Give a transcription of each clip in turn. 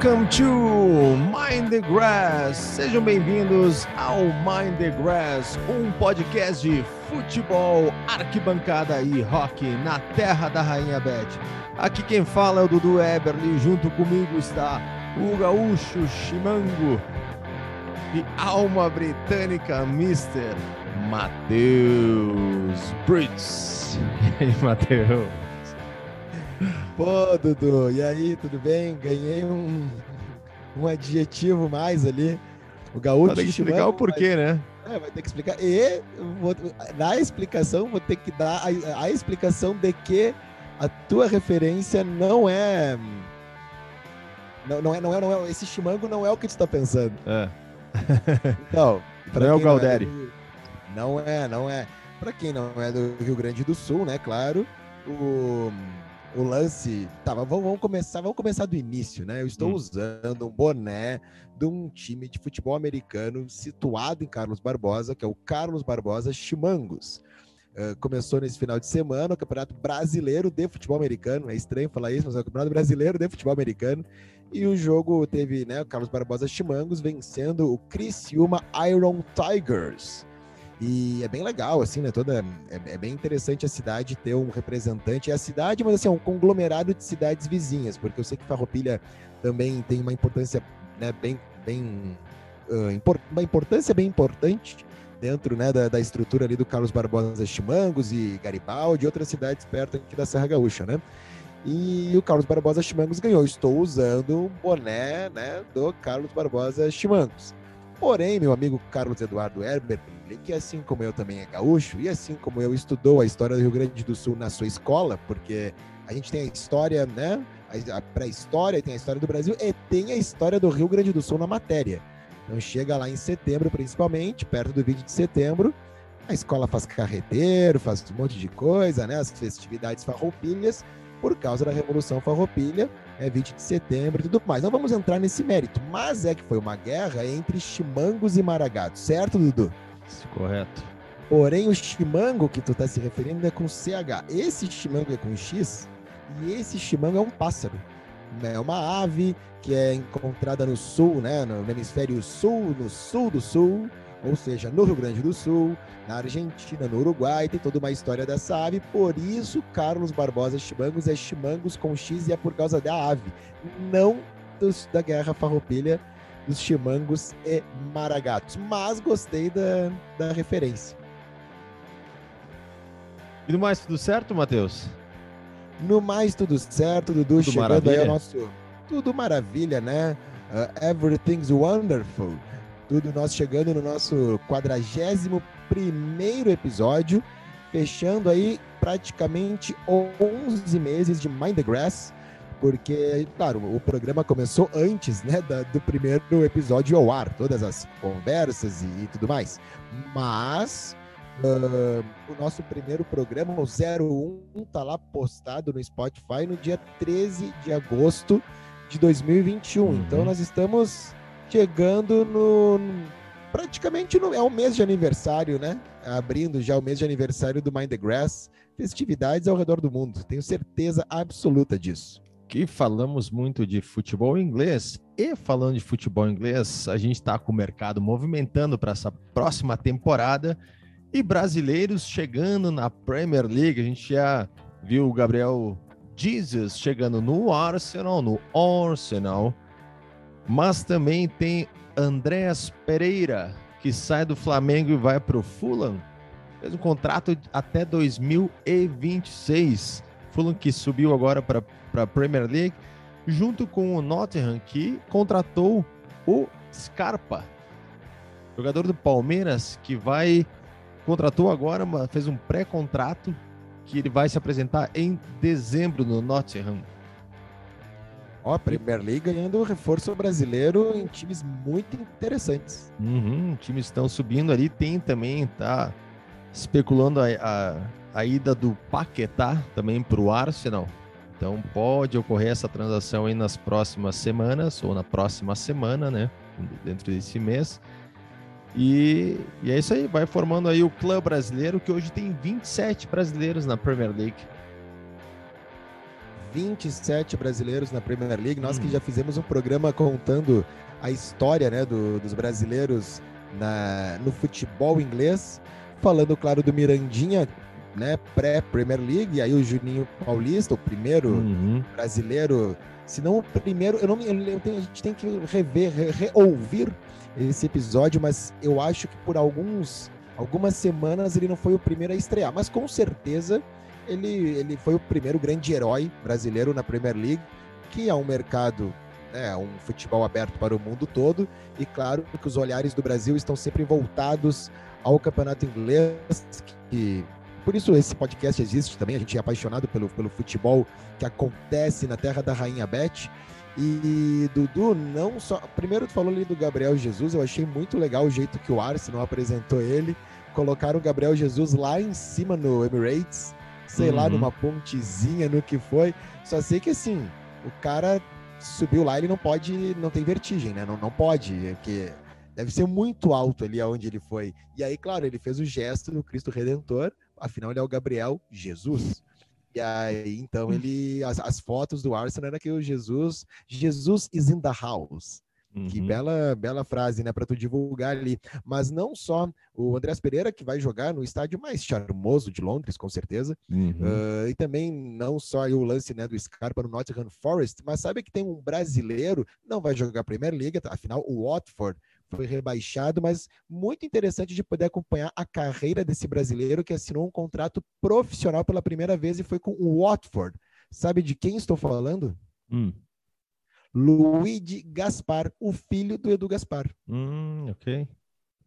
Welcome to Mind the Grass. Sejam bem-vindos ao Mind the Grass, um podcast de futebol, arquibancada e rock na terra da Rainha Beth. Aqui quem fala é o Dudu Eberly, junto comigo está o gaúcho Chimango e alma britânica, Mr. Matheus Brits. E aí, Matheus? Pô, Dudu, e aí, tudo bem? Ganhei um, um adjetivo mais ali. O gaúcho. Vai ter que explicar o porquê, né? É, vai ter que explicar. E vou, na explicação, vou ter que dar a, a, explicação de que a tua referência não é. Não, não, é, não, é, não é. Esse chimango não é o que tu está pensando. É. Então, não é o Galderi. Não é, não é, não é. Para quem não é do Rio Grande do Sul, né? Claro, o o lance. Tá, vamos, vamos, começar, vamos começar do início, né? Eu estou hum. usando um boné de um time de futebol americano situado em Carlos Barbosa, que é o Carlos Barbosa Chimangos. Uh, começou nesse final de semana o Campeonato Brasileiro de Futebol Americano. É estranho falar isso, mas é o Campeonato Brasileiro de Futebol Americano. E o jogo teve né, o Carlos Barbosa Chimangos vencendo o Criciúma Iron Tigers. E é bem legal, assim, né? Toda, é, é, bem interessante a cidade ter um representante. É a cidade, mas assim, é um conglomerado de cidades vizinhas, porque eu sei que Farroupilha também tem uma importância, né, bem, bem uh, import, uma importância bem importante dentro, né, da, da estrutura ali do Carlos Barbosa Chimangos e Garibaldi e outras cidades perto aqui da Serra Gaúcha, né? E o Carlos Barbosa Chimangos ganhou. Estou usando o boné, né, do Carlos Barbosa Chimangos. Porém, meu amigo Carlos Eduardo Herbert, que assim como eu também é gaúcho, e assim como eu estudou a história do Rio Grande do Sul na sua escola, porque a gente tem a história, né? A pré-história, tem a história do Brasil e tem a história do Rio Grande do Sul na matéria. Então chega lá em setembro, principalmente, perto do 20 de setembro, a escola faz carreteiro, faz um monte de coisa, né? As festividades farroupilhas, por causa da Revolução Farroupilha, é 20 de setembro e tudo mais. Não vamos entrar nesse mérito, mas é que foi uma guerra entre chimangos e maragatos, certo, Dudu? Correto. Porém, o chimango que tu tá se referindo é com CH. Esse chimango é com X e esse chimango é um pássaro. É uma ave que é encontrada no sul, né, no hemisfério sul, no sul do sul, ou seja, no Rio Grande do Sul, na Argentina, no Uruguai, tem toda uma história dessa ave, por isso Carlos Barbosa Chimangos é Chimangos com X e é por causa da ave, não dos, da Guerra Farroupilha, dos Chimangos e Maragatos. Mas gostei da, da referência. E no mais, tudo certo, Matheus? No mais, tudo certo, Dudu, tudo chegando maravilha. aí ao nosso... Tudo maravilha, né? Uh, everything's wonderful tudo, nós chegando no nosso 41 primeiro episódio, fechando aí praticamente 11 meses de Mind the Grass, porque, claro, o programa começou antes né, da, do primeiro episódio ao ar, todas as conversas e, e tudo mais. Mas uh, o nosso primeiro programa, o 01, tá lá postado no Spotify no dia 13 de agosto de 2021. Uhum. Então nós estamos chegando no. Praticamente no, é o mês de aniversário, né? Abrindo já o mês de aniversário do Mind the Grass. Festividades ao redor do mundo. Tenho certeza absoluta disso. Que falamos muito de futebol inglês. E falando de futebol inglês, a gente está com o mercado movimentando para essa próxima temporada. E brasileiros chegando na Premier League. A gente já viu o Gabriel Jesus chegando no Arsenal, no Arsenal mas também tem Andréas Pereira, que sai do Flamengo e vai para o Fulham. Fez um contrato até 2026. Fulham que subiu agora para a Premier League, junto com o Nottingham, que contratou o Scarpa, jogador do Palmeiras, que vai contratou agora, fez um pré-contrato que ele vai se apresentar em dezembro no Nottingham. Ó, a Premier League ganhando reforço brasileiro em times muito interessantes. Uhum, times estão subindo ali. Tem também, tá especulando a, a, a ida do Paquetá também para o Arsenal. Então pode ocorrer essa transação aí nas próximas semanas ou na próxima semana, né? Dentro desse mês. E, e é isso aí, vai formando aí o clã brasileiro que hoje tem 27 brasileiros na Premier League. 27 brasileiros na Premier League. Nós hum. que já fizemos um programa contando a história né, do, dos brasileiros na, no futebol inglês, falando, claro, do Mirandinha, né, pré-Premier League, aí o Juninho Paulista, o primeiro uhum. brasileiro, se não o primeiro, eu não eu tenho, a gente tem que rever, re, reouvir esse episódio, mas eu acho que por alguns algumas semanas ele não foi o primeiro a estrear, mas com certeza ele, ele foi o primeiro grande herói brasileiro na Premier League, que é um mercado, né, um futebol aberto para o mundo todo, e claro que os olhares do Brasil estão sempre voltados ao campeonato inglês, que por isso esse podcast existe também, a gente é apaixonado pelo, pelo futebol que acontece na terra da Rainha Beth. E Dudu, não só. Primeiro, tu falou ali do Gabriel Jesus, eu achei muito legal o jeito que o Arsenal apresentou ele. Colocaram o Gabriel Jesus lá em cima no Emirates, sei uhum. lá, numa pontezinha, no que foi. Só sei que assim, o cara subiu lá, ele não pode, não tem vertigem, né? Não, não pode, porque deve ser muito alto ali aonde ele foi. E aí, claro, ele fez o gesto do Cristo Redentor, afinal ele é o Gabriel Jesus. E aí, então, ele. As, as fotos do Arsenal era que o Jesus. Jesus is in the house. Uhum. Que bela, bela frase, né, para tu divulgar ali. Mas não só o Andrés Pereira, que vai jogar no estádio mais charmoso de Londres, com certeza. Uhum. Uh, e também não só o lance né, do Scarpa no Nottingham Forest, mas sabe que tem um brasileiro, não vai jogar a Premier League, afinal, o Watford foi rebaixado, mas muito interessante de poder acompanhar a carreira desse brasileiro que assinou um contrato profissional pela primeira vez e foi com o Watford. Sabe de quem estou falando? Hum. Luigi Gaspar, o filho do Edu Gaspar. Hum, ok.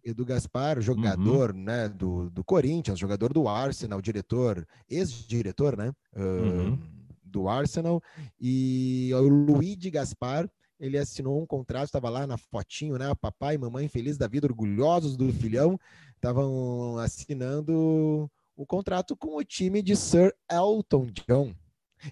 Edu Gaspar, jogador uhum. né, do, do Corinthians, jogador do Arsenal, diretor, ex-diretor, né? Uh, uhum. Do Arsenal. E o Luigi Gaspar ele assinou um contrato, estava lá na fotinho, né? Papai e mamãe feliz da vida, orgulhosos do filhão, estavam assinando o contrato com o time de Sir Elton John.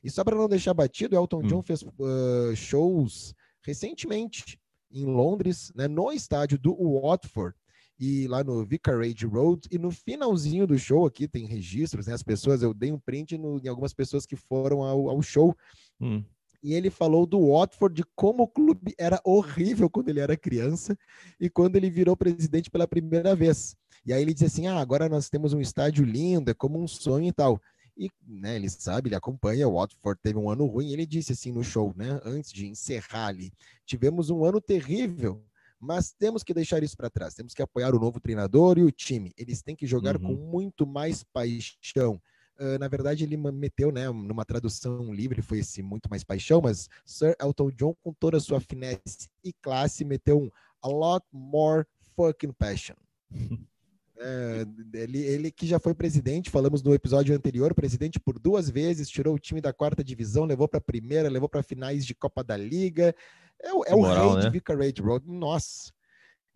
E só para não deixar batido, Elton hum. John fez uh, shows recentemente em Londres, né, no estádio do Watford e lá no Vicarage Road. E no finalzinho do show aqui tem registros, né? As pessoas, eu dei um print no, em algumas pessoas que foram ao, ao show. Hum e ele falou do Watford, de como o clube era horrível quando ele era criança e quando ele virou presidente pela primeira vez. E aí ele disse assim: ah, agora nós temos um estádio lindo, é como um sonho e tal. E né, ele sabe, ele acompanha, o Watford teve um ano ruim, ele disse assim no show, né, antes de encerrar ali, tivemos um ano terrível, mas temos que deixar isso para trás, temos que apoiar o novo treinador e o time, eles têm que jogar uhum. com muito mais paixão, na verdade, ele meteu, né, numa tradução livre, foi esse muito mais paixão, mas Sir Elton John, com toda a sua finesse e classe, meteu um a lot more fucking passion. É, ele, ele que já foi presidente, falamos no episódio anterior, presidente por duas vezes, tirou o time da quarta divisão, levou para a primeira, levou para finais de Copa da Liga. É, é o moral, rei né? de Vicarage Road. Nossa,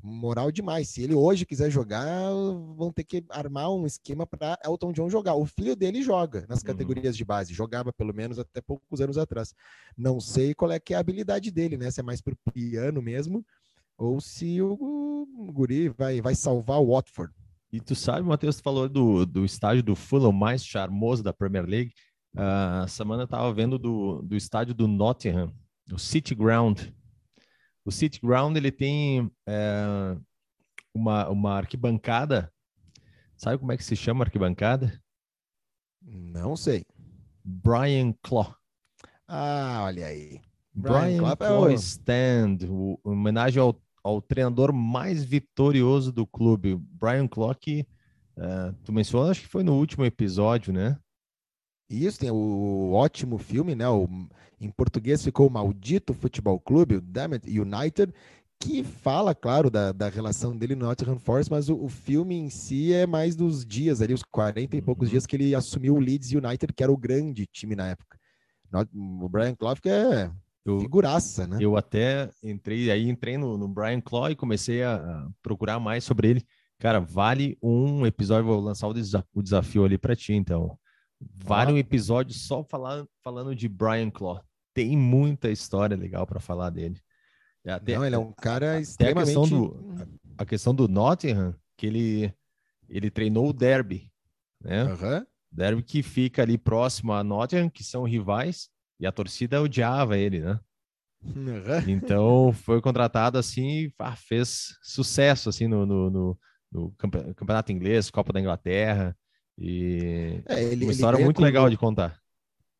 moral demais. Se ele hoje quiser jogar, vão ter que armar um esquema para Elton John jogar. O filho dele joga nas uhum. categorias uhum. de base, jogava pelo menos até poucos anos atrás. Não sei qual é que é a habilidade dele, né? Se é mais pro piano mesmo, ou se o, Guri vai, vai salvar o Watford. E tu sabe, Matheus, tu falou do, do estádio do Fulham mais charmoso da Premier League. Uh, semana eu tava vendo do, do estádio do Nottingham, o City Ground o City Ground ele tem é, uma, uma arquibancada. Sabe como é que se chama arquibancada? Não sei. Brian Clough. Ah, olha aí. Brian, Brian Clough é o... Stand, o, homenagem ao, ao treinador mais vitorioso do clube, Brian Clough, que uh, tu mencionou, acho que foi no último episódio, né? Isso, tem o ótimo filme, né? O, em português ficou o Maldito Futebol Clube, o Damn It United, que fala, claro, da, da relação dele no Nottingham Forest, mas o, o, filme em si é mais dos dias ali, os 40 e poucos uhum. dias que ele assumiu o Leeds United, que era o grande time na época. O Brian Clough é eu, figuraça, né? Eu até entrei, aí entrei no, no Brian Clough e comecei a, procurar mais sobre ele. Cara, vale um episódio, vou lançar o, desa o desafio ali para ti, então. Vale um episódio só falar, falando de Brian Clough. Tem muita história legal para falar dele. Até, Não, ele é um cara extremamente... A questão, do, a questão do Nottingham, que ele, ele treinou o Derby, né? Uhum. Derby que fica ali próximo a Nottingham, que são rivais. E a torcida odiava ele, né? Então foi contratado assim, fez sucesso assim no, no, no, no campeonato inglês, Copa da Inglaterra e é, ele, uma história muito legal de contar.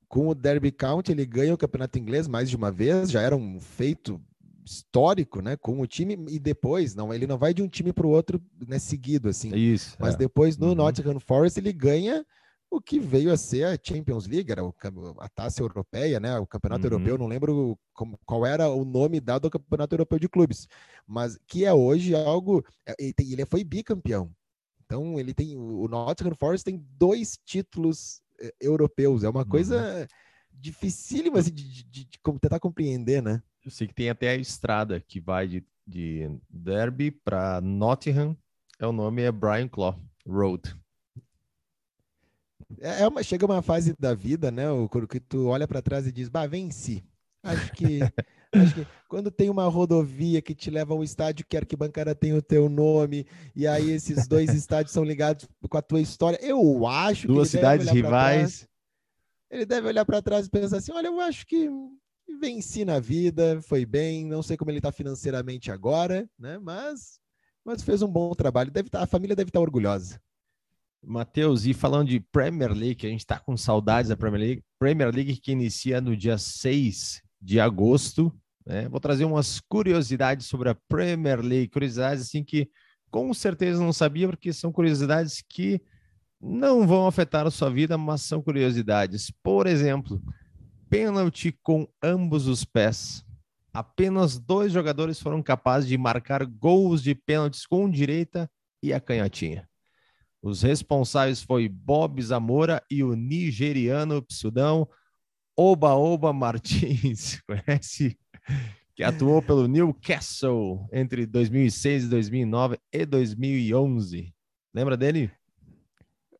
Com o Derby County ele ganha o campeonato inglês mais de uma vez, já era um feito histórico, né, com o time e depois não, ele não vai de um time para o outro, né, seguido assim. Isso. Mas é. depois no uhum. Nottingham Forest ele ganha o que veio a ser a Champions League, era a taça europeia, né? O campeonato uhum. europeu, não lembro como, qual era o nome dado ao campeonato europeu de clubes, mas que é hoje algo. É, ele foi bicampeão. Então ele tem o Nottingham Forest tem dois títulos eh, europeus. É uma coisa uhum. dificílima assim, de, de, de, tentar compreender, né? Eu sei que tem até a estrada que vai de, de Derby para Nottingham. É o nome é Brian Clough Road. É, é uma, chega uma fase da vida, né? O, que tu olha para trás e diz, bah, venci. Acho que, acho que quando tem uma rodovia que te leva a um estádio que a arquibancada tem o teu nome, e aí esses dois estádios são ligados com a tua história, eu acho Duas cidades rivais. Trás, ele deve olhar para trás e pensar assim: olha, eu acho que venci na vida, foi bem, não sei como ele está financeiramente agora, né? Mas, mas fez um bom trabalho. Deve tá, a família deve estar tá orgulhosa. Matheus, e falando de Premier League, a gente está com saudades da Premier League. Premier League que inicia no dia 6 de agosto. Né? Vou trazer umas curiosidades sobre a Premier League, curiosidades assim que com certeza não sabia, porque são curiosidades que não vão afetar a sua vida, mas são curiosidades. Por exemplo, pênalti com ambos os pés. Apenas dois jogadores foram capazes de marcar gols de pênaltis com direita e a canhotinha. Os responsáveis foi Bob Zamora e o nigeriano Psudão Oba Oba Martins. Conhece? Que atuou pelo Newcastle entre 2006, 2009 e 2011. Lembra dele?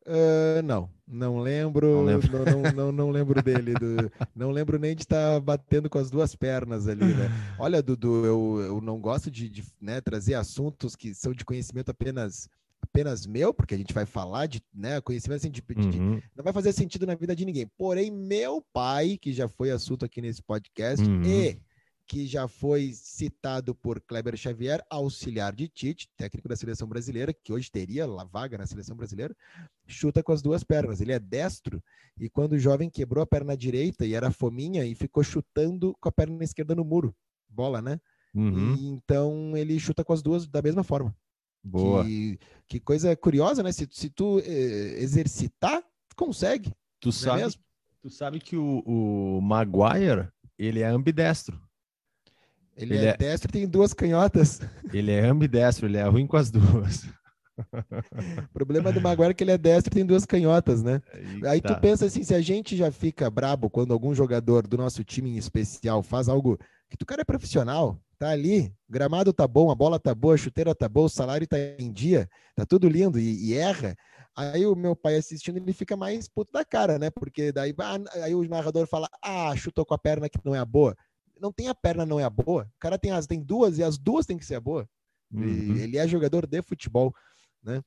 Uh, não, não lembro, não lembro, não, não, não lembro dele, do, não lembro nem de estar batendo com as duas pernas ali, né? Olha, Dudu, eu, eu não gosto de, de né, trazer assuntos que são de conhecimento apenas apenas meu, porque a gente vai falar de né, conhecimento assim, de, uhum. de, não vai fazer sentido na vida de ninguém. Porém, meu pai, que já foi assunto aqui nesse podcast, uhum. e que já foi citado por Kleber Xavier, auxiliar de Tite, técnico da seleção brasileira, que hoje teria a vaga na seleção brasileira, chuta com as duas pernas. Ele é destro e quando o jovem quebrou a perna direita e era fominha e ficou chutando com a perna esquerda no muro, bola, né? Uhum. E, então ele chuta com as duas da mesma forma. Boa. Que, que coisa curiosa, né? Se, se tu eh, exercitar, tu consegue. Tu é sabe, é tu sabe que o, o Maguire, ele é ambidestro. Ele, ele é, é destro e tem duas canhotas. Ele é ambidestro, ele é ruim com as duas. o problema do Maguire é que ele é destro e tem duas canhotas, né? Eita. Aí tu pensa assim, se a gente já fica brabo quando algum jogador do nosso time em especial faz algo que tu cara é profissional, tá ali, gramado tá bom, a bola tá boa, a chuteira tá boa, o salário tá em dia, tá tudo lindo e, e erra. Aí o meu pai assistindo, ele fica mais puto da cara, né? Porque daí ah, aí o narrador fala: "Ah, chutou com a perna que não é a boa". Não tem a perna não é a boa. O cara tem as tem duas e as duas tem que ser a boa. Uhum. Ele é jogador de futebol, né?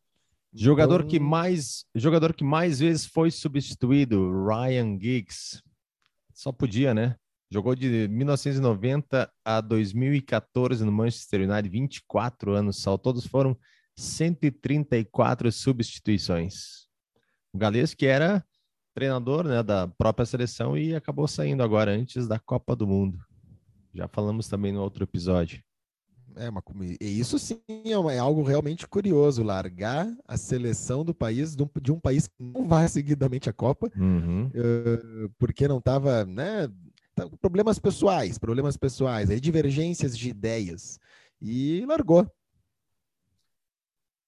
Jogador então... que mais jogador que mais vezes foi substituído, Ryan Giggs. Só podia, né? Jogou de 1990 a 2014 no Manchester United, 24 anos só. Todos foram 134 substituições. O Galês, que era treinador né, da própria seleção e acabou saindo agora antes da Copa do Mundo. Já falamos também no outro episódio. É, uma, isso sim é, uma, é, algo realmente curioso, largar a seleção do país, de um, de um país que não vai seguidamente a Copa, uhum. uh, porque não estava, né, Tá, problemas pessoais, problemas pessoais, aí divergências de ideias. E largou.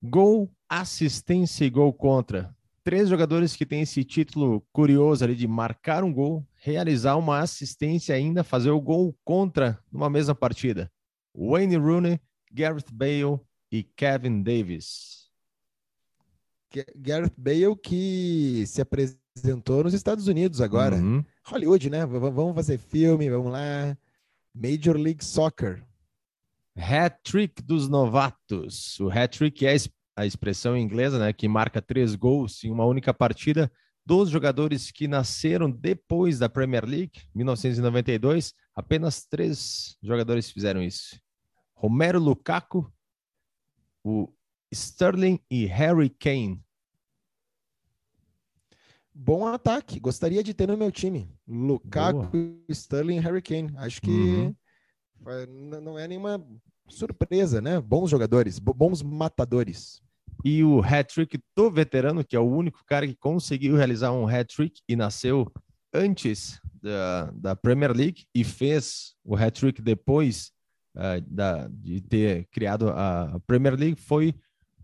Gol, assistência e gol contra. Três jogadores que têm esse título curioso ali de marcar um gol, realizar uma assistência ainda fazer o gol contra numa mesma partida. Wayne Rooney, Gareth Bale e Kevin Davis. Gareth Bale que se apresentou nos Estados Unidos agora. Uhum. Hollywood, né? V vamos fazer filme, vamos lá. Major League Soccer. Hat-trick dos novatos. O hat-trick é a expressão inglesa, né, que marca três gols em uma única partida. Dos jogadores que nasceram depois da Premier League, 1992, apenas três jogadores fizeram isso. Romero Lukaku, o Sterling e Harry Kane. Bom ataque, gostaria de ter no meu time. Lukaku, Boa. Sterling e Harry Kane. Acho que uhum. não é nenhuma surpresa, né? Bons jogadores, bons matadores e o hat-trick do veterano, que é o único cara que conseguiu realizar um hat-trick e nasceu antes da, da Premier League e fez o hat-trick depois uh, da, de ter criado a Premier League, foi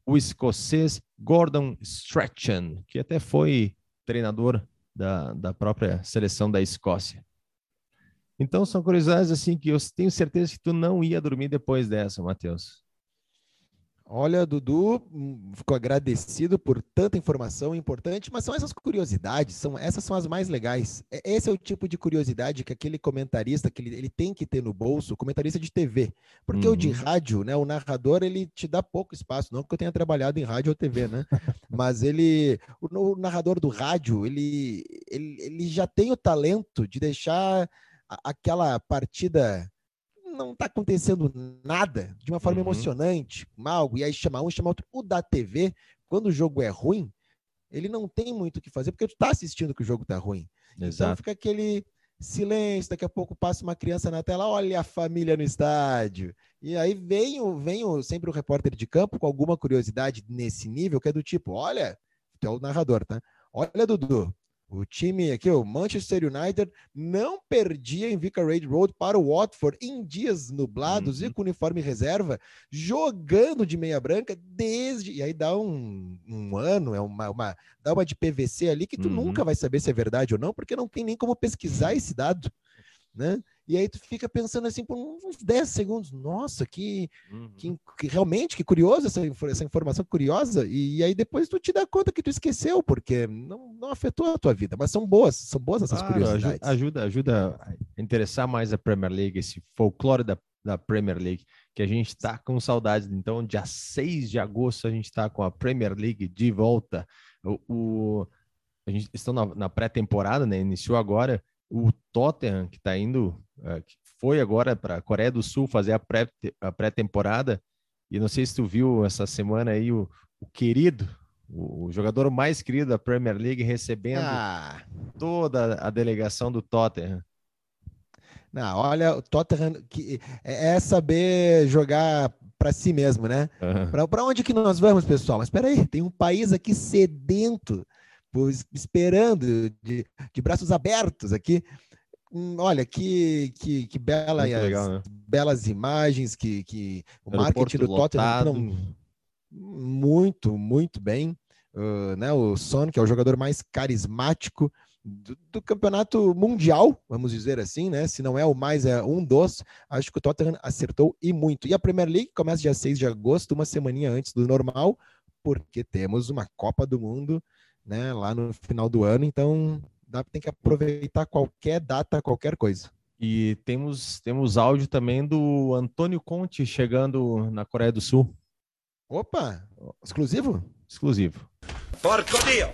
o escocês Gordon Strachan, que até foi treinador da, da própria seleção da Escócia. Então são curiosidades assim que eu tenho certeza que tu não ia dormir depois dessa, Matheus. Olha, Dudu, hum, ficou agradecido por tanta informação importante, mas são essas curiosidades, são essas são as mais legais. Esse é o tipo de curiosidade que aquele comentarista que ele, ele tem que ter no bolso, comentarista de TV, porque uhum. o de uhum. rádio, né, o narrador ele te dá pouco espaço, não que eu tenha trabalhado em rádio ou TV, né? mas ele, o, o narrador do rádio, ele, ele, ele já tem o talento de deixar aquela partida não está acontecendo nada de uma forma uhum. emocionante, algo, e aí chama um, chama outro. O da TV, quando o jogo é ruim, ele não tem muito o que fazer, porque tu está assistindo que o jogo está ruim. Então Exato. Então fica aquele silêncio, daqui a pouco passa uma criança na tela, olha a família no estádio. E aí vem, o, vem o, sempre o repórter de campo com alguma curiosidade nesse nível, que é do tipo, olha, tu é o narrador, tá? Olha, Dudu, o time aqui, o Manchester United, não perdia em Vicarage Road para o Watford em dias nublados uhum. e com uniforme reserva, jogando de meia branca desde. E aí dá um, um ano, é uma, uma, dá uma de PVC ali que tu uhum. nunca vai saber se é verdade ou não, porque não tem nem como pesquisar esse dado, né? E aí tu fica pensando assim por uns 10 segundos, nossa, que, uhum. que, que, realmente, que curioso essa, essa informação curiosa, e, e, aí depois tu te dá conta que tu esqueceu, porque não, não afetou a tua vida, mas são boas, são boas essas claro, curiosidades. Ajuda, ajuda a interessar mais a Premier League, esse folclore da, da Premier League, que a gente está com saudades. Então, dia 6 de agosto, a gente está com a Premier League de volta. O, o a gente está na, na pré-temporada, né? Iniciou agora o Tottenham, que está indo, uh, que foi agora para a Coreia do Sul fazer a pré-temporada, e não sei se tu viu essa semana aí o, o querido, o, o, jogador mais querido da Premier League recebendo ah. toda a delegação do Tottenham. Não, olha, o Tottenham que é, é saber jogar para si mesmo, né? Uhum. Para onde que nós vamos, pessoal? Mas espera aí, tem um país aqui sedento esperando, de, de braços abertos aqui. Hum, olha, que, que, que bela, legal, né? belas imagens, que, que o marketing do Tottenham muito, muito bem. Uh, né, o Son, que é o jogador mais carismático do, do, campeonato mundial, vamos dizer assim, né? Se não é o mais, é um dos. Acho que o Tottenham acertou e muito. E a Premier League começa dia 6 de agosto, uma semaninha antes do normal, porque temos uma Copa do Mundo né, lá no final do ano, então dá, tem que aproveitar qualquer data, qualquer coisa. E temos, temos áudio também do Antônio Conte chegando na Coreia do Sul. Opa! Exclusivo? Exclusivo. Porco Dio!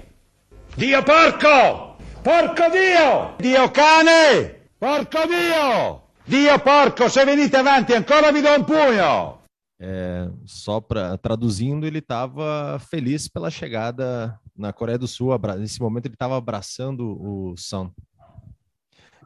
Dio porco! Porco Dio! Dio cane! Porco Dio! Dio porco, se venite avanti ancora vi do um punho! É, só para traduzindo, ele estava feliz pela chegada na Coreia do Sul. Nesse momento, ele estava abraçando o Son.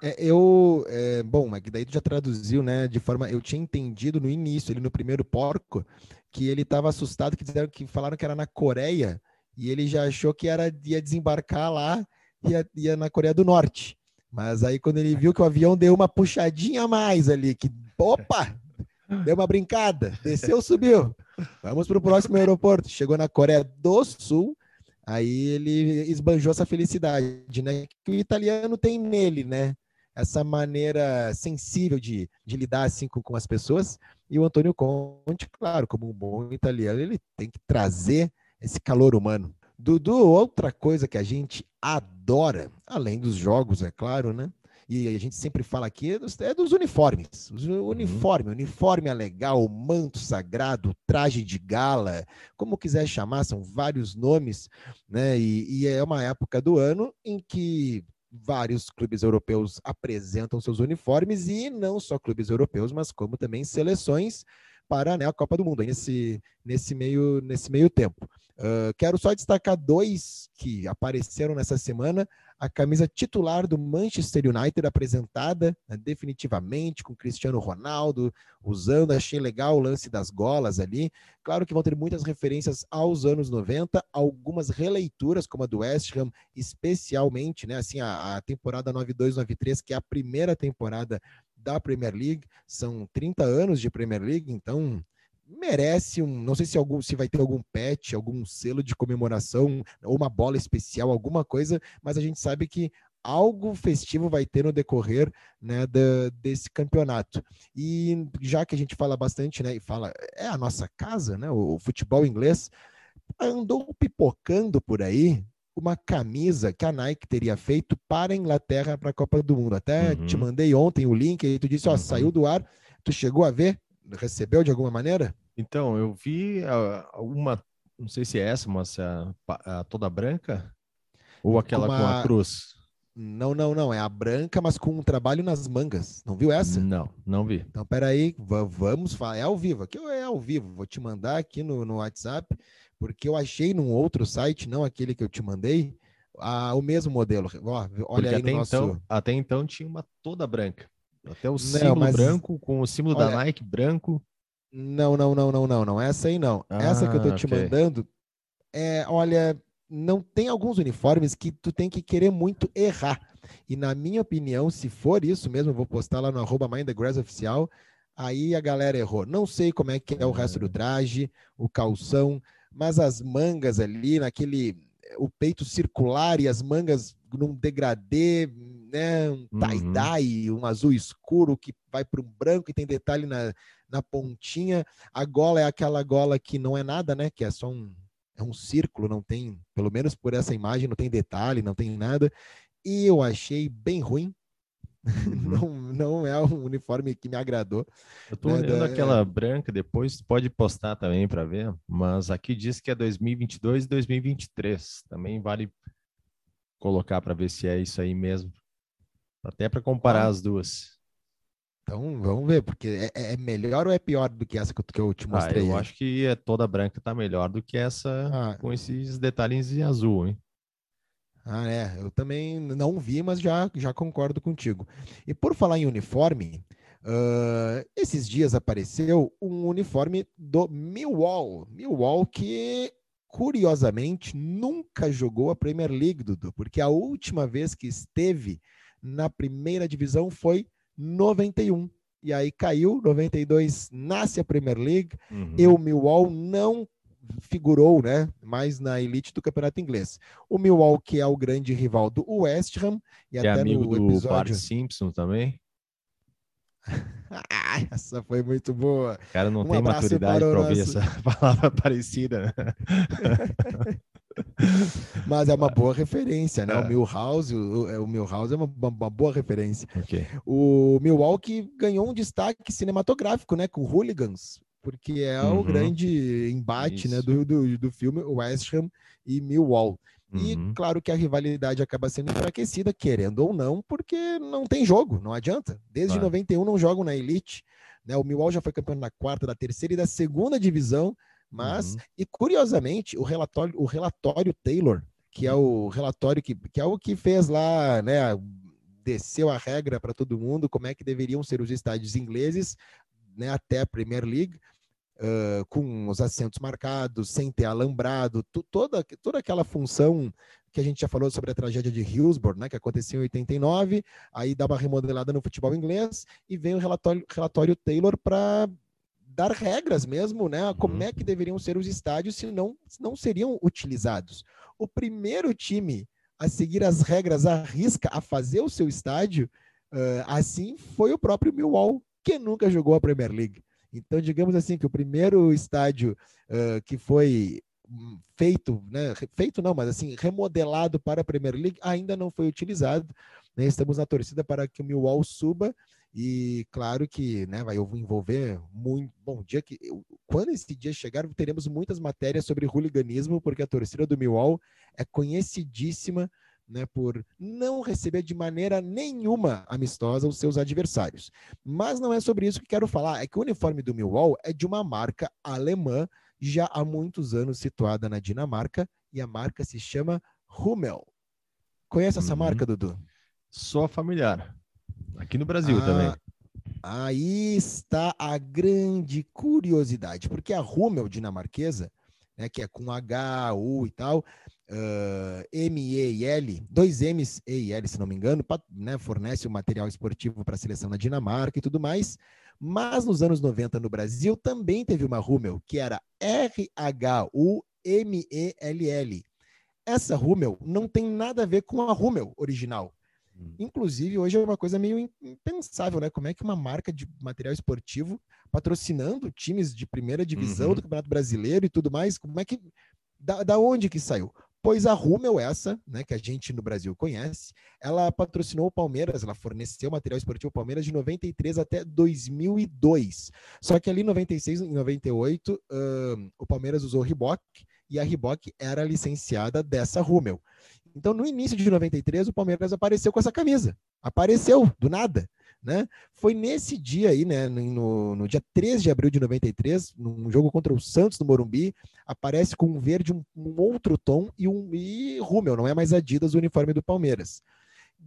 É, eu, é, bom, mas daí tu já traduziu, né? De forma, eu tinha entendido no início, ele no primeiro porco, que ele estava assustado, que disseram que falaram que era na Coreia e ele já achou que era ia desembarcar lá ia, ia na Coreia do Norte. Mas aí quando ele viu que o avião deu uma puxadinha a mais ali, que opa, deu uma brincada, desceu, subiu. Vamos para o próximo aeroporto. Chegou na Coreia do Sul, aí ele esbanjou essa felicidade, né? Que o italiano tem nele, né? Essa maneira sensível de, de lidar assim com, com as pessoas. E o Antônio Conte, claro, como um bom italiano, ele tem que trazer esse calor humano. Dudu, outra coisa que a gente adora, além dos jogos, é claro, né? E a gente sempre fala aqui, é dos uniformes. O uhum. uniforme, uniforme é legal, o manto sagrado, traje de gala, como quiser chamar, são vários nomes, né? E, e é uma época do ano em que vários clubes europeus apresentam seus uniformes e não só clubes europeus, mas como também seleções para né, a Copa do Mundo nesse, nesse, meio, nesse meio tempo. Uh, quero só destacar dois que apareceram nessa semana a camisa titular do Manchester United apresentada né, definitivamente com Cristiano Ronaldo usando, achei legal o lance das golas ali. Claro que vão ter muitas referências aos anos 90, algumas releituras como a do West Ham, especialmente, né, assim a, a temporada 92/93, que é a primeira temporada da Premier League, são 30 anos de Premier League, então merece um, não sei se algum se vai ter algum patch, algum selo de comemoração ou uma bola especial, alguma coisa, mas a gente sabe que algo festivo vai ter no decorrer né, da, desse campeonato. E já que a gente fala bastante, né, e fala, é a nossa casa, né, o, o futebol inglês, andou pipocando por aí uma camisa que a Nike teria feito para a Inglaterra para a Copa do Mundo. Até uhum. te mandei ontem o link e tu disse, ó, uhum. saiu do ar. Tu chegou a ver? recebeu de alguma maneira? Então, eu vi uh, uma, não sei se é essa, mas a, a toda branca ou aquela uma... com a cruz. Não, não, não. É a branca, mas com um trabalho nas mangas. Não viu essa? Não, não vi. Então, peraí, vamos falar. É ao vivo. Aqui é ao vivo. Vou te mandar aqui no, no WhatsApp, porque eu achei num outro site, não aquele que eu te mandei, a, o mesmo modelo. Ó, olha porque aí até no nosso... Então, até então tinha uma toda branca. Até o símbolo mas... branco, com o símbolo Olha, da Nike branco. Não, não, não, não, não, não. Essa aí não. Ah, Essa que eu tô te okay. mandando é, olha, não tem alguns uniformes que tu tem que querer muito errar. E na minha opinião, se for isso mesmo, eu vou postar lá no arroba oficial, aí a galera errou. Não sei como é que é o resto do traje, o calção, mas as mangas ali, naquele o peito circular e as mangas num degradê, né, um uhum. tie-dye, um azul escuro que vai para um branco e tem detalhe na, na pontinha. A gola é aquela gola que não é nada, né, que é só um, é um círculo, não tem, pelo menos por essa imagem, não tem detalhe, não tem nada. E eu achei bem ruim. Uhum. não, não é um uniforme que me agradou. Eu tô né, olhando da... aquela branca, depois pode postar também para ver, mas aqui diz que é 2022 e 2023. Também vale colocar para ver se é isso aí mesmo. Até para comparar ah. as duas. Então, vamos ver, porque é, é, é, melhor ou é pior do que essa que eu te mostrei? Ah, eu aí? acho que é toda branca tá melhor do que essa ah. com esses detalhes em azul, hein? Ah, é. Eu também não vi, mas já, já concordo contigo. E por falar em uniforme, uh, esses dias apareceu um uniforme do Millwall. Millwall que, curiosamente, nunca jogou a Premier League, Dudu, porque a última vez que esteve na primeira divisão foi 91. E aí caiu, 92 nasce a Premier League, uhum. e o Millwall não figurou né, mais na elite do campeonato inglês. O Millwall, que é o grande rival do West Ham, e é até amigo no do episódio... Bart Simpson também. essa foi muito boa. O cara não um tem maturidade para ouvir nosso... essa palavra parecida. Né? Mas é uma boa referência, né? É. O Milhouse, o, é, o Milhouse é uma, uma boa referência. Okay. O Milwaukee ganhou um destaque cinematográfico, né? Com Hooligans, porque é uhum. o grande embate né, do, do, do filme West Ham e Millwall. E uhum. claro que a rivalidade acaba sendo enfraquecida, querendo ou não, porque não tem jogo, não adianta. Desde 91 não jogam na Elite. Né? O Millwall já foi campeão da quarta, da terceira e da segunda divisão, mas, uhum. e curiosamente, o relatório, o relatório Taylor, que é o relatório que, que é o que fez lá, né, desceu a regra para todo mundo, como é que deveriam ser os estádios ingleses, né, até a Premier League, uh, com os assentos marcados, sem ter alambrado, toda, toda aquela função que a gente já falou sobre a tragédia de Hillsborough, né, que aconteceu em 89, aí dá uma remodelada no futebol inglês e vem o relatório, relatório Taylor para dar regras mesmo, né? Como uhum. é que deveriam ser os estádios se não, se não seriam utilizados. O primeiro time a seguir as regras à risca, a fazer o seu estádio, uh, assim foi o próprio Millwall, que nunca jogou a Premier League. Então, digamos assim, que o primeiro estádio uh, que foi feito, né, feito não, mas assim, remodelado para a Premier League ainda não foi utilizado. Né? Estamos na torcida para que o Millwall suba e claro que né, vai envolver muito. Bom, dia que quando esse dia chegar, teremos muitas matérias sobre hooliganismo, porque a torcida do Millwall é conhecidíssima né, por não receber de maneira nenhuma amistosa os seus adversários. Mas não é sobre isso que quero falar, é que o uniforme do Millwall é de uma marca alemã, já há muitos anos situada na Dinamarca, e a marca se chama Hummel. Conhece essa uhum. marca, Dudu? Sou familiar. Aqui no Brasil ah, também. Aí está a grande curiosidade, porque a Hummel dinamarquesa, né, que é com H, U e tal, uh, M, E e L, dois M's, E L, se não me engano, pra, né, fornece o material esportivo para a seleção na Dinamarca e tudo mais. Mas nos anos 90 no Brasil também teve uma Hummel, que era R-H-U-M-E-L-L. Essa Hummel não tem nada a ver com a Hummel original. Hum. Inclusive, hoje é uma coisa meio impensável, né? Como é que uma marca de material esportivo patrocinando times de primeira divisão uhum. do Campeonato Brasileiro e tudo mais, como é que. Da, da onde que saiu? Pois a Rummel, essa, né, que a gente no Brasil conhece, ela patrocinou o Palmeiras, ela forneceu material esportivo Palmeiras de 93 até 2002. Só que ali em 96 e 98, uh, o Palmeiras usou o Reebok e a Reebok era licenciada dessa Rummel. Então, no início de 93, o Palmeiras apareceu com essa camisa. Apareceu, do nada. Né? Foi nesse dia aí, né, no, no dia 13 de abril de 93, num jogo contra o Santos no Morumbi, aparece com um verde, um, um outro tom e um e Rummel, não é mais Adidas o uniforme do Palmeiras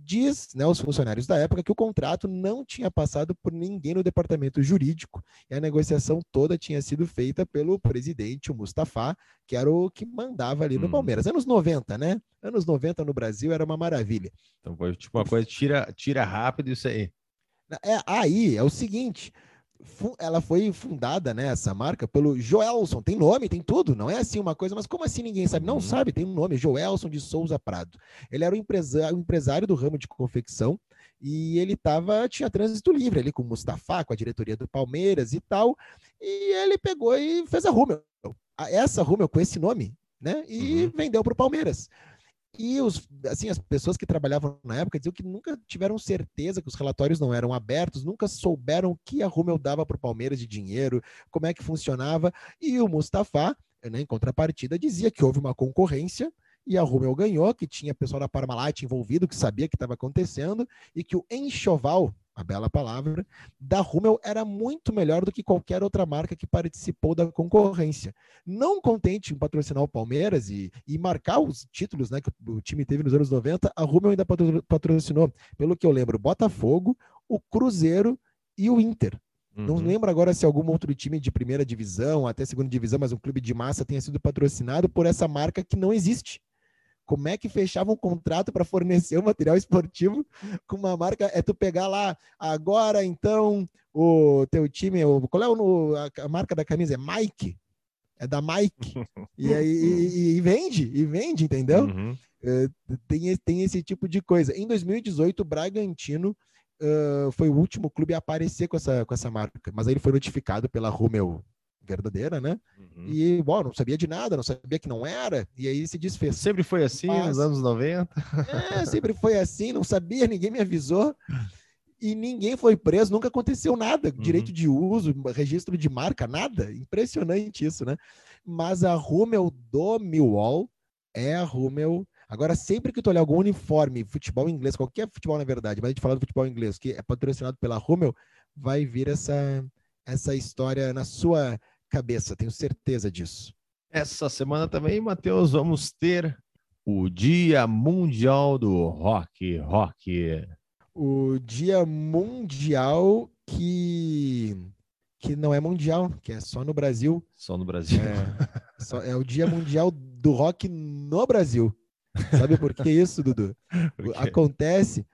diz né, os funcionários da época que o contrato não tinha passado por ninguém no departamento jurídico e a negociação toda tinha sido feita pelo presidente, o Mustafa, que era o que mandava ali no hum. Palmeiras. Anos 90, né? Anos 90 no Brasil era uma maravilha. Então foi tipo uma coisa, tira, tira rápido isso aí. É, aí é o seguinte: ela foi fundada, né, essa marca, pelo Joelson. Tem nome, tem tudo. Não é assim uma coisa, mas como assim ninguém sabe? Não uhum. sabe, tem um nome, Joelson de Souza Prado. Ele era um empresário, um empresário do ramo de confecção e ele tava, tinha trânsito livre ali com o Mustafa, com a diretoria do Palmeiras e tal. E ele pegou e fez a Rummel. Essa Rummel com esse nome, né? E uhum. vendeu para o Palmeiras. E os, assim, as pessoas que trabalhavam na época diziam que nunca tiveram certeza que os relatórios não eram abertos, nunca souberam o que a Rummel dava para o Palmeiras de dinheiro, como é que funcionava. E o Mustafa, né, em contrapartida, dizia que houve uma concorrência e a Rummel ganhou, que tinha pessoal da Parmalat envolvido, que sabia que estava acontecendo, e que o enxoval, a bela palavra, da Rummel era muito melhor do que qualquer outra marca que participou da concorrência. Não contente em patrocinar o Palmeiras e, e marcar os títulos né, que o time teve nos anos 90, a Rummel ainda patrocinou, pelo que eu lembro, Botafogo, o Cruzeiro e o Inter. Uhum. Não lembro agora se algum outro time de primeira divisão, até segunda divisão, mas um clube de massa tenha sido patrocinado por essa marca que não existe. Como é que fechava um contrato para fornecer o material esportivo com uma marca? É tu pegar lá, agora então, o teu time, o, qual é o, a, marca da camisa? É Mike? É da Mike. e, aí, e, e, vende, e vende, entendeu? Uhum. É, tem, tem esse tipo de coisa. Em 2018, o Bragantino uh, foi o último clube a aparecer com essa, com essa marca, mas aí ele foi notificado pela Rumel verdadeira, né? Uhum. E, bom, não sabia de nada, não sabia que não era, e aí se desfez. Sempre foi assim Mas, nos anos 90? É, sempre foi assim, não sabia, ninguém me avisou. E ninguém foi preso, nunca aconteceu nada. Uhum. Direito de uso, registro de marca, nada. Impressionante isso, né? Mas a Rummel do Millwall é a Rummel. Agora, sempre que tu olhar algum uniforme, futebol inglês, qualquer futebol na verdade, mas a gente fala do futebol inglês, que é patrocinado pela Rummel, vai vir essa, essa história na sua cabeça, tenho certeza disso. Essa semana também, Matheus, vamos ter o Dia Mundial do Rock. Rock. O Dia Mundial que que não é mundial, que é só no Brasil. Só no Brasil. É, só, é o Dia Mundial do Rock no Brasil. Sabe por que isso, Dudu? Acontece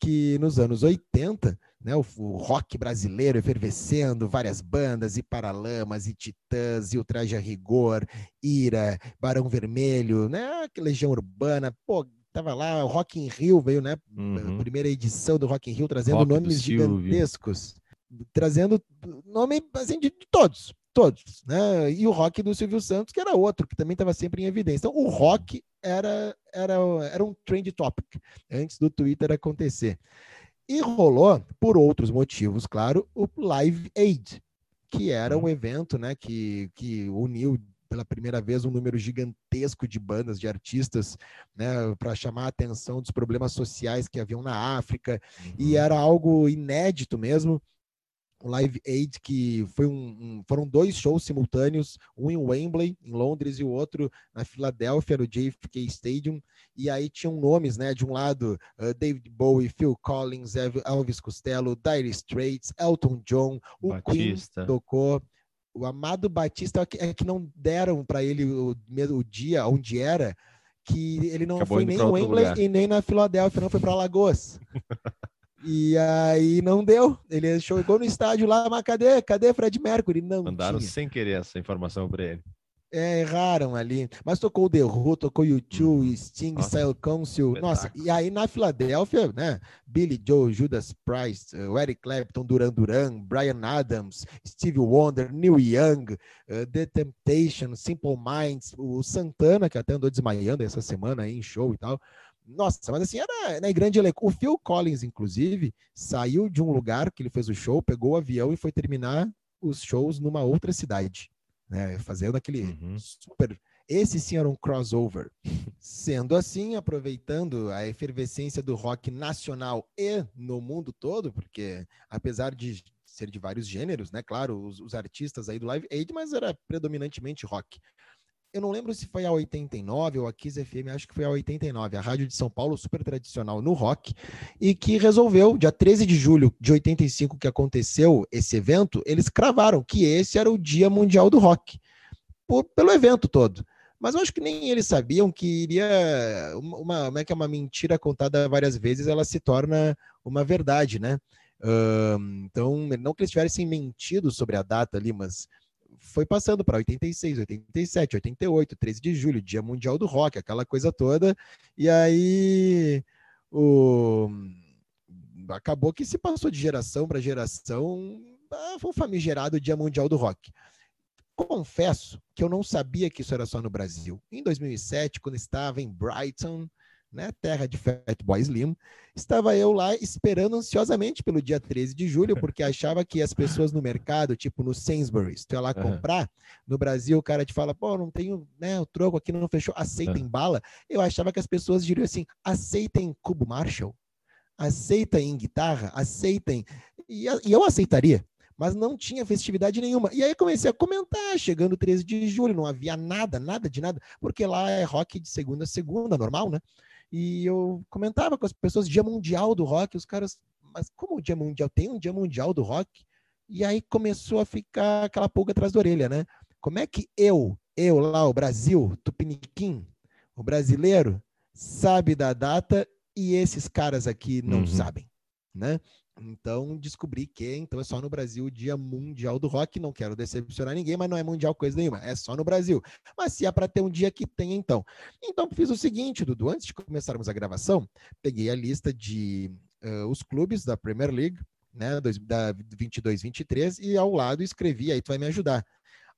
que nos anos 80 né, o, o, rock brasileiro efervescendo, várias bandas, e Paralamas, e Titãs, e o Traje a Rigor, Ira, Barão Vermelho, né, Legião Urbana, pô, tava lá, o Rock in Rio veio, né, uhum. primeira edição do Rock in Rio, trazendo rock nomes gigantescos, trazendo nome, assim, de, de todos, Todos, né? E o rock do Silvio Santos, que era outro, que também estava sempre em evidência. Então, o rock era, era, era um trend topic antes do Twitter acontecer. E rolou, por outros motivos, claro, o Live Aid, que era um evento né, que, que uniu pela primeira vez um número gigantesco de bandas, de artistas, né, para chamar a atenção dos problemas sociais que haviam na África, e uhum. era algo inédito mesmo um Live Aid que foi um, um, foram dois shows simultâneos, um em Wembley, em Londres, e o outro na Filadélfia, no JFK Stadium. E aí tinham nomes, né? De um lado, uh, David Bowie, Phil Collins, Elvis Costello, Dire Straits, Elton John, o Batista. Queen tocou. O Amado Batista é que, é não deram para ele o, o dia onde era, que ele não Acabou foi nem em Wembley lugar. e nem na Filadélfia, não foi para Lagoas. E aí não deu. Ele chegou no estádio lá, mas cadê? Cadê Fred Mercury? Não Mandaram tinha. sem querer essa informação para ele. É, erraram ali. Mas tocou o The Who, tocou U2, hum. Sting, Style Council. Nossa, e aí na Filadélfia, né? Billy Joe, Judas Priest, uh, Eric Clapton, Duran Duran, Brian Adams, Steve Wonder, Neil Young, uh, The Temptation, Simple Minds, o Santana, que até andou desmaiando essa semana aí em show e tal. Nossa, mas assim, era né, grande elenco. O Phil Collins, inclusive, saiu de um lugar que ele fez o show, pegou o avião e foi terminar os shows numa outra cidade, né? Fazendo aquele uhum. super. Esse sim era um crossover. Sendo assim, aproveitando a efervescência do rock nacional e no mundo todo, porque apesar de ser de vários gêneros, né? Claro, os, os artistas aí do Live Aid, mas era predominantemente rock eu não lembro se foi a 89 ou a Kiss FM, acho que foi a 89, a rádio de São Paulo, super tradicional no rock, e que resolveu, dia 13 de julho de 85, que aconteceu esse evento, eles cravaram que esse era o Dia Mundial do Rock, por, pelo evento todo. Mas eu acho que nem eles sabiam que iria. Uma, como é que é uma mentira contada várias vezes, ela se torna uma verdade, né? Uh, então, não que eles tivessem mentido sobre a data ali, mas foi passando para 86, 87, 88, 13 de julho, Dia Mundial do Rock, aquela coisa toda. E aí o acabou que se passou de geração para geração, ah, foi um famigerado Dia Mundial do Rock. Confesso que eu não sabia que isso era só no Brasil. Em 2007, quando estava em Brighton, né, terra de Fatboy Slim, estava eu lá esperando ansiosamente pelo dia 13 de julho, porque achava que as pessoas no mercado, tipo no Sainsbury's, tu ia lá comprar, no Brasil o cara te fala, pô, não tenho, né, o troco aqui não fechou, aceitem bala. Eu achava que as pessoas diriam assim, aceitem cubo Marshall, aceitem guitarra, aceitem, e, e eu aceitaria, mas não tinha festividade nenhuma. E aí comecei a comentar, chegando 13 de julho, não havia nada, nada de nada, porque lá é rock de segunda a segunda, normal, né? E eu comentava com as pessoas, Dia Mundial do Rock, os caras, mas como o Dia Mundial? Tem um Dia Mundial do Rock? E aí começou a ficar aquela pulga atrás da orelha, né? Como é que eu, eu lá, o Brasil, Tupiniquim, o brasileiro, sabe da data e esses caras aqui não uhum. sabem, né? Então descobri que então é só no Brasil o Dia Mundial do Rock. Não quero decepcionar ninguém, mas não é mundial coisa nenhuma, é só no Brasil. Mas se é para ter um dia que tem, então. Então fiz o seguinte, Dudu, antes de começarmos a gravação, peguei a lista de uh, os clubes da Premier League, né, da 22-23, e ao lado escrevi, aí tu vai me ajudar.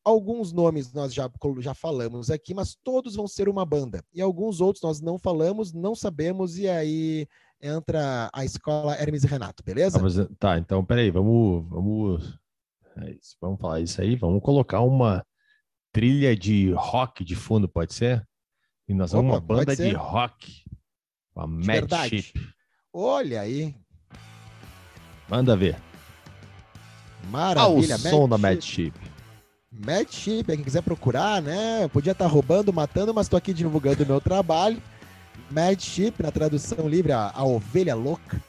Alguns nomes nós já, já falamos aqui, mas todos vão ser uma banda. E alguns outros nós não falamos, não sabemos, e aí entra a escola Hermes e Renato, beleza? Ah, tá, então peraí, vamos, vamos, é vamos falar isso aí, vamos colocar uma trilha de rock de fundo, pode ser? E nós vamos uma banda de rock, a Mad Ship. Olha aí. Manda ver. Maravilha. Ao som da Mad Ship. Mad Ship, quem quiser procurar, né? podia estar tá roubando, matando, mas estou aqui divulgando o meu trabalho. Mad Sheep, na tradução livre, a, a ovelha louca.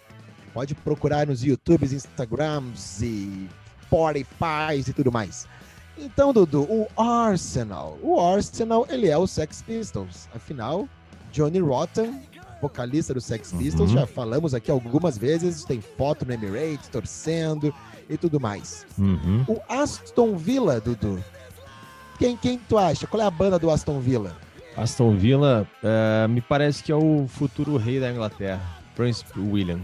Pode procurar nos YouTubes, Instagrams e Spotify e tudo mais. Então, Dudu, o Arsenal. O Arsenal, ele é o Sex Pistols. Afinal, Johnny Rotten, vocalista do Sex Pistols, uhum. já falamos aqui algumas vezes, tem foto no Emirates, torcendo e tudo mais. Uhum. O Aston Villa, Dudu. Quem, quem tu acha? Qual é a banda do Aston Villa? Aston Villa, uh, me parece que é o futuro rei da Inglaterra, Prince William.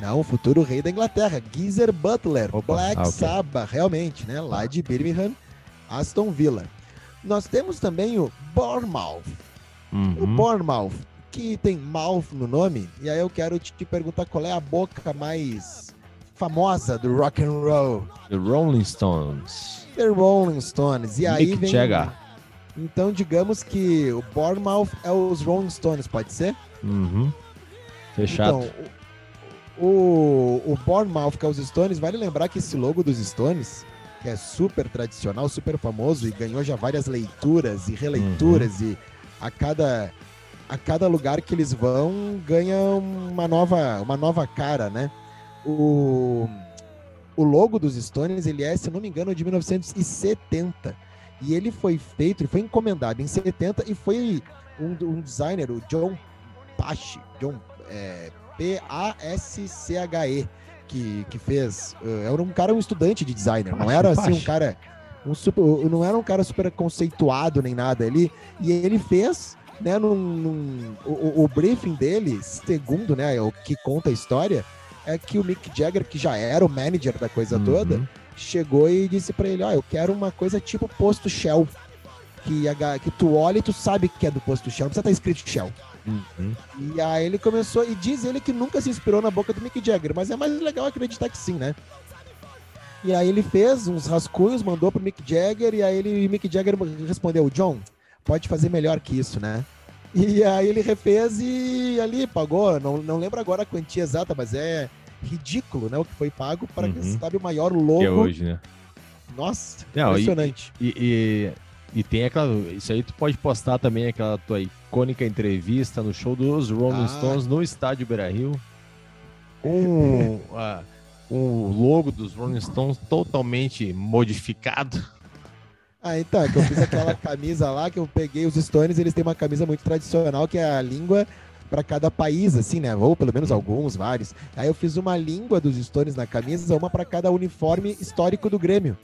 Não, o futuro rei da Inglaterra, Geezer Butler, Opa, Black ah, okay. Sabbath, realmente, né? Lá de Birmingham. Aston Villa. Nós temos também o Bournemouth. O Uhum. Bournemouth, que tem mouth no nome, e aí eu quero te perguntar qual é a boca mais famosa do rock and roll. The Rolling Stones. The Rolling Stones. E aí Mick vem. Jagger. Então, digamos que o Bournemouth é os Rolling Stones, pode ser? Uhum. Fechado. Então, o, o, Bournemouth, que é os Stones, vale lembrar que esse logo dos Stones, que é super tradicional, super famoso e ganhou já várias leituras e releituras e a cada a cada lugar que eles vão ganha uma nova uma nova cara, né? O o logo dos Stones, ele é, se não me engano, de 1970. E ele foi feito, ele foi encomendado em 70 e foi um, um designer, o John Pache, John é, P-A-S-C-H-E, que, que fez. eh, era um cara, um estudante de designer, não era assim um cara. Um super, não era um cara super conceituado nem nada ali. E ele fez, né, num, num- o, o- briefing dele, segundo, né, o que conta a história, é que o Mick Jagger, que já era o manager da coisa toda, Uhum. Chegou e disse pra ele: Ó, eu quero uma coisa tipo posto Shell. Que, a que tu olha e tu sabe que é do posto Shell, não precisa estar escrito Shell. Uhum. E aí ele começou, e diz ele que nunca se inspirou na boca do Mick Jagger, mas é mais legal acreditar que sim, né? E aí ele fez uns rascunhos, mandou pro Mick Jagger, e aí ele, o Mick Jagger respondeu, John, pode fazer melhor que isso, né? E aí ele refez e ali pagou, não, não lembro agora a quantia exata, mas é ridículo, né? O que foi pago para, quem Uhum. sabe, o maior logo. Que é hoje, né? Nossa, Não, e- impressionante. E, e, e tem aquela. Isso aí tu pode postar também aquela tua icônica entrevista no show dos Rolling Ah. Stones no estádio Beira Rio. Com a- o logo dos Rolling Stones totalmente modificado. Ah, então, é que eu fiz aquela camisa lá, que eu peguei os Stones, eles têm uma camisa muito tradicional, que é a língua para cada país, assim, né? Ou pelo menos alguns, vários. Aí eu fiz uma língua dos Stones na camisa, uma para cada uniforme histórico do Grêmio.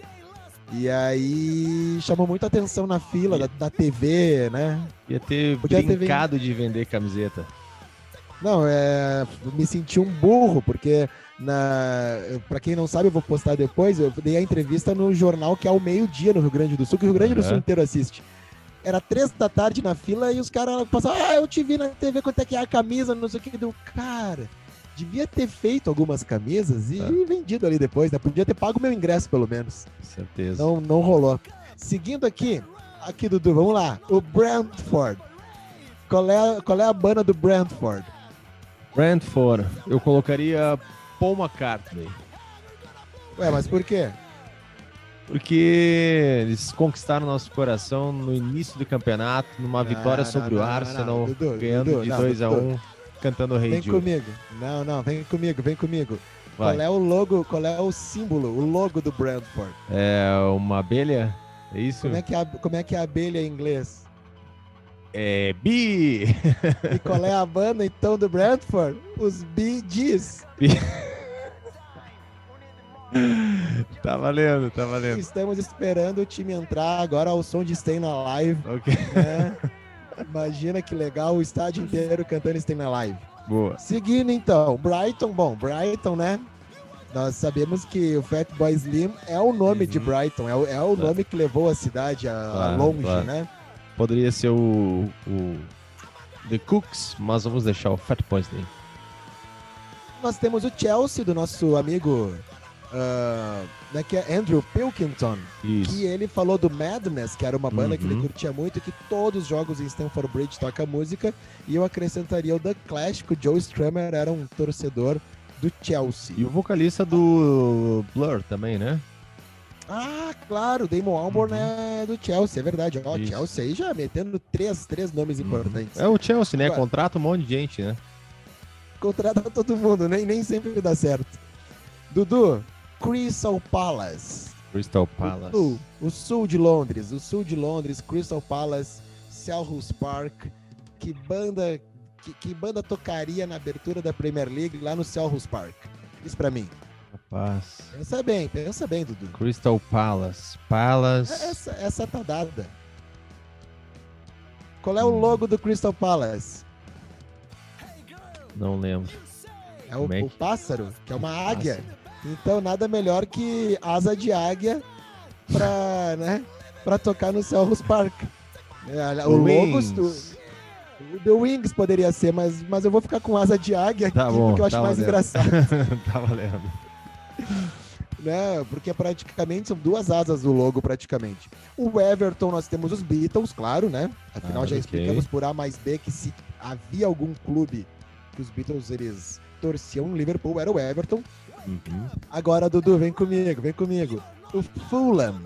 E aí chamou muita atenção na fila da, da TV, né? Ia ter Podia ter brincado de vender camiseta. Não, é, me senti um burro, porque na, para quem não sabe, eu vou postar depois, eu dei a entrevista no jornal que é ao meio-dia no Rio Grande do Sul, que o Rio Grande do. Sul inteiro assiste. Era três da tarde na fila e os caras passavam, ah, eu te vi na TV quanto é que é a camisa, não sei o que. Deu, cara, devia ter feito algumas camisas e É. vendido ali depois, né? Podia ter pago meu ingresso, pelo menos. Certeza. Não, não rolou. Seguindo aqui, aqui, Dudu, vamos lá. O Brentford. Qual é, qual é a banda do Brentford? Brentford, eu colocaria Paul McCartney. Ué, mas por quê? Porque eles conquistaram nosso coração no início do campeonato, numa vitória não, sobre não, o Arsenal, Dudu, ganhando Dudu, de não, 2 a Dudu. 1 cantando Rei Vem Jude. comigo. Não, não, vem comigo, vem comigo. Vai. Qual é o logo, qual é o símbolo, o logo do Brentford? É uma abelha? É isso? Como é que é, como é, que é abelha em inglês? É bi! E qual é a banda então do Brentford? Os Bee Gees. tá valendo, tá valendo. Estamos esperando o time entrar agora ao som de Stay na Live. Ok, né? Imagina que legal o estádio inteiro cantando Stay na Live. boa. Seguindo então, Brighton, bom, Brighton, né? Nós sabemos que o Fatboy Slim é o nome de Uhum. Brighton, é o, é o Claro. nome que levou a cidade a, Claro, longe, claro. né? Poderia ser o, o The Cooks, mas vamos deixar o Fat Boys Day. Nós temos o Chelsea, do nosso amigo ah, né, que é Andrew Pilkington, que Isso. ele falou do Madness, que era uma banda que ele Uhum. curtia muito, que todos os jogos em Stamford Bridge toca música, e eu acrescentaria o The Clash, que o Joe Strummer era um torcedor do Chelsea. E o vocalista do Blur também, né? Ah, claro, Damon Albarn Uhum. é do Chelsea, é verdade. Ó, Isso. Chelsea aí já metendo três, três nomes importantes. É o Chelsea, né? Ué. Contrata um monte de gente, né? Contrata todo mundo, nem, nem sempre dá certo. Dudu, Crystal Palace. Crystal O Palace. sul, o sul de Londres, o sul de Londres, Crystal Palace, Selhurst Park. Que banda, que, que banda tocaria na abertura da Premier League lá no Selhurst Park? Diz pra mim. Rapaz. Pensa bem, pensa bem, Dudu. Crystal Palace. Palace. Essa, essa tá dada. Qual é o Hum. logo do Crystal Palace? Não lembro. É o, é o pássaro, que é uma águia. Então, nada melhor que asa de águia pra, né? para tocar no Selhurst Park. É, o Logos, o The Wings poderia ser, mas, mas eu vou ficar com asa de águia Tá aqui bom, porque eu acho tá mais valendo. engraçado. tá valendo. né? Porque praticamente são duas asas do logo, praticamente. O Everton, nós temos os Beatles, claro, né? Afinal, Ah, já ok. explicamos por A mais B que se havia algum clube que os Beatles eles torciam no Liverpool, era o Everton. Uhum. Agora, Dudu, vem comigo, vem comigo. O Fulham.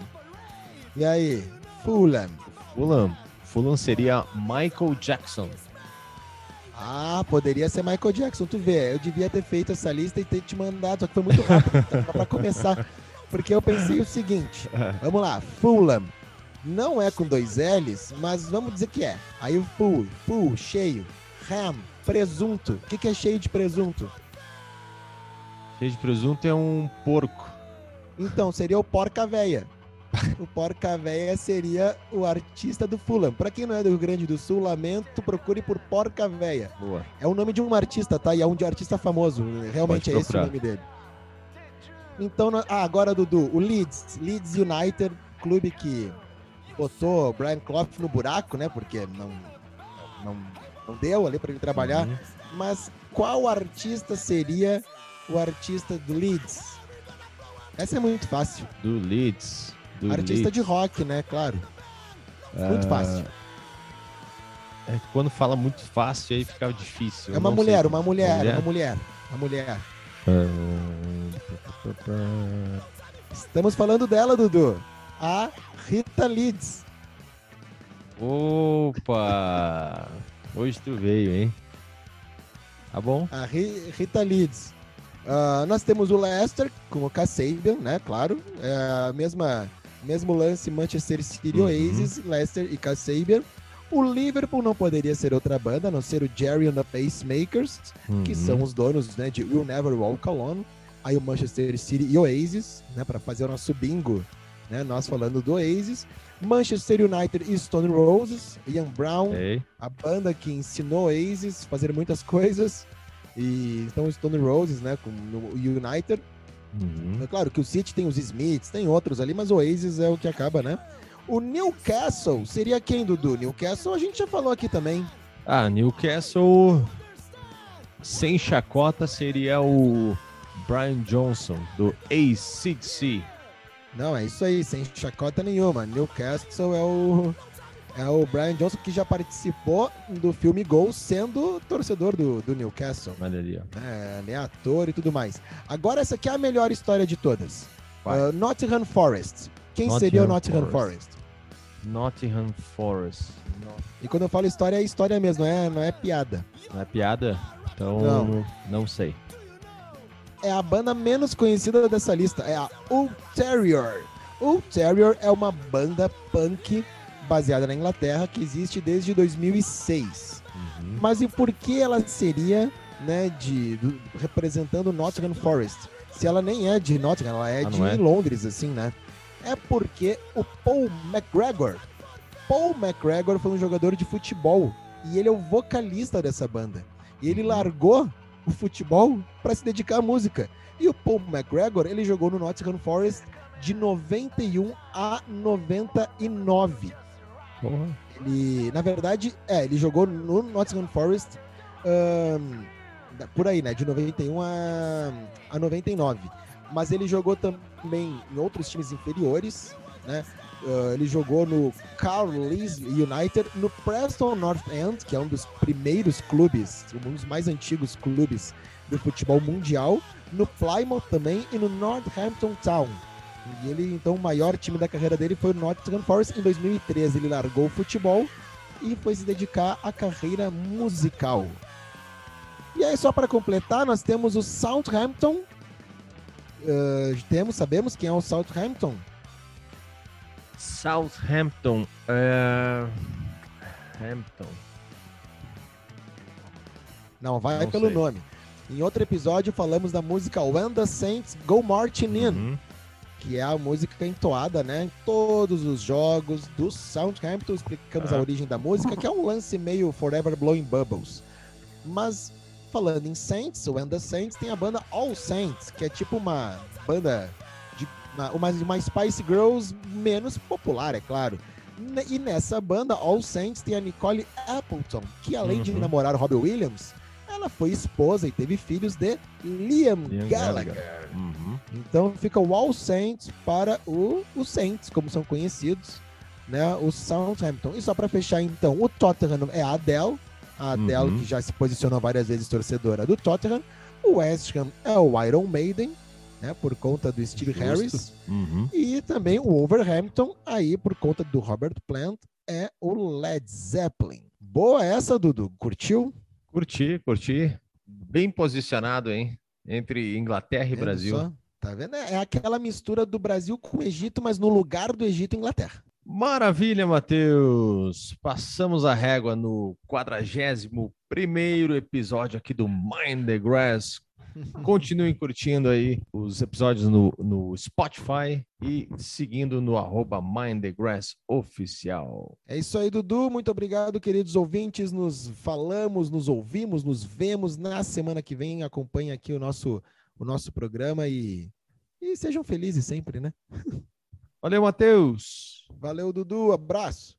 E aí? Fulham. Fulham. Fulham seria Michael Jackson. Ah, poderia ser Michael Jackson, tu vê. Eu devia ter feito essa lista e ter te mandado, só que foi muito rápido tá? pra começar. Porque eu pensei o seguinte: vamos lá, Fulham. Não é com dois L's, mas vamos dizer que é. Aí o full, full, cheio. Ham, presunto. O que, que é cheio de presunto? Cheio de presunto é um porco. Então, seria o Porca Véia. O Porca Véia seria o artista do Fulham. Pra quem não é do Rio Grande do Sul, lamento, procure por Porca Véia. Boa. É o nome de um artista, tá? E é um de artista famoso. Realmente é esse o nome dele. Então, ah, agora, Dudu, o Leeds. Leeds United, clube que botou Brian Clough no buraco, né? Porque não, não, não deu ali pra ele trabalhar. Uhum. Mas qual artista seria o artista do Leeds? Essa é muito fácil. Do Leeds. Do artista de Leeds. rock, né? Claro. Muito Ah, fácil. É que quando fala muito fácil, aí fica difícil. É uma mulher, uma mulher, Mulher? uma mulher, uma mulher. Ah, Estamos falando dela, Dudu. A Rita Leeds. Opa! Hoje tu veio, hein? Tá bom? A Ri- Rita Leeds. Ah, nós temos o Leicester com o Kasabian, né? Claro. É mesma, mesmo lance Manchester City Uhum. Oasis, Leicester e Kasabian. O Liverpool não poderia ser outra banda, a não ser o Jerry and the Pacemakers, que Uhum. são os donos né, de Will Never Walk Alone. Aí o Manchester City e Oasis, né? Para fazer o nosso bingo, né? Nós falando do Oasis. Manchester United e Stone Roses, Ian Brown, a banda que ensinou Oasis a fazer muitas coisas. E então Stone Roses, né, com no United. Uhum. É claro que o City tem os Smiths, tem outros ali, mas o Oasis é o que acaba, né? O Newcastle seria quem, Dudu? Newcastle a gente já falou aqui também. Ah, Newcastle sem chacota seria o Brian Johnson do ACDC. Não, é isso aí, sem chacota nenhuma. Newcastle é o é o Brian Johnson que já participou do filme Gol sendo torcedor do, do Newcastle. Olha ali, ó. É, ele é ator e tudo mais. Agora essa aqui é a melhor história de todas. Uh, Nottingham Forest. Quem Nottingham seria o Nottingham Forest. Forest? Nottingham Forest. E quando eu falo história, é história mesmo, não é, não é piada. Não é piada? Então, Não. não, sei. É a banda menos conhecida dessa lista, é a Ulterior. Ulterior é uma banda punk baseada na Inglaterra que existe desde 2006. Uhum. Mas e por que ela seria, né, de do- representando Nottingham Forest? Se ela nem é de Nottingham, ela é Ah, de é? Londres, assim, né? É porque o Paul McGregor, Paul McGregor foi um jogador de futebol e ele é o vocalista dessa banda. E ele Uhum. largou o futebol para se dedicar à música. E o Paul McGregor, ele jogou no Nottingham Forest de 91 a 99. Ele, na verdade, é, ele jogou no Nottingham Forest da- por aí, né? De 91 a, a 99. Mas ele jogou também em outros times inferiores, né? Ah, ele jogou no Carlisle United, no Preston North End, que é um dos primeiros clubes, um dos mais antigos clubes do futebol mundial, no Plymouth também e no Northampton Town. E ele, então, o maior time da carreira dele foi o Nottingham Forest. Em 2013, ele largou o futebol e foi se dedicar à carreira musical. E aí, só para completar, nós temos o Southampton. Ah, temos, sabemos quem é o Southampton? Southampton. É... Hampton. Não, vai Não pelo sei. nome. Em outro episódio, falamos da música When the Saints Go Marching In. Uhum. Que é a música entoada, né, em todos os jogos do Southampton. Explicamos a Ah. origem da música, que é um lance meio Forever Blowing Bubbles. Mas falando em Saints, o And the Saints tem a banda All Saints, que é tipo uma banda de uma, uma Spice Girls menos popular, é claro. E nessa banda, All Saints, tem a Nicole Appleton, que além uhum. de namorar o Robbie Williams, ela foi esposa e teve filhos de Liam, Liam Gallagher. Gallagher. Uhum. Então fica o All Saints para o, o Saints, como são conhecidos, né? O Southampton. E só para fechar, então, o Tottenham é a Adele, a Adele uhum. que já se posicionou várias vezes torcedora do Tottenham. O West Ham é o Iron Maiden, né, por conta do Steve Justo. Harris. Uhum. E também o Wolverhampton, aí por conta do Robert Plant, é o Led Zeppelin. Boa essa, Dudu. Curtiu? Curti, curti. Bem posicionado, hein? Entre Inglaterra e Brasil. Só? Tá vendo? É aquela mistura do Brasil com o Egito, mas no lugar do Egito Inglaterra. Maravilha, Matheus! Passamos a régua no 41 primeiro episódio aqui do Mind the Grass Continuem curtindo aí os episódios no, no Spotify e seguindo no arroba Mind the Grass Oficial. É isso aí, Dudu. Muito obrigado, queridos ouvintes. Nos falamos, nos ouvimos, nos vemos na semana que vem. Acompanhe aqui o nosso, o nosso programa e, e sejam felizes sempre, né? Valeu, Matheus. Valeu, Dudu. Abraço.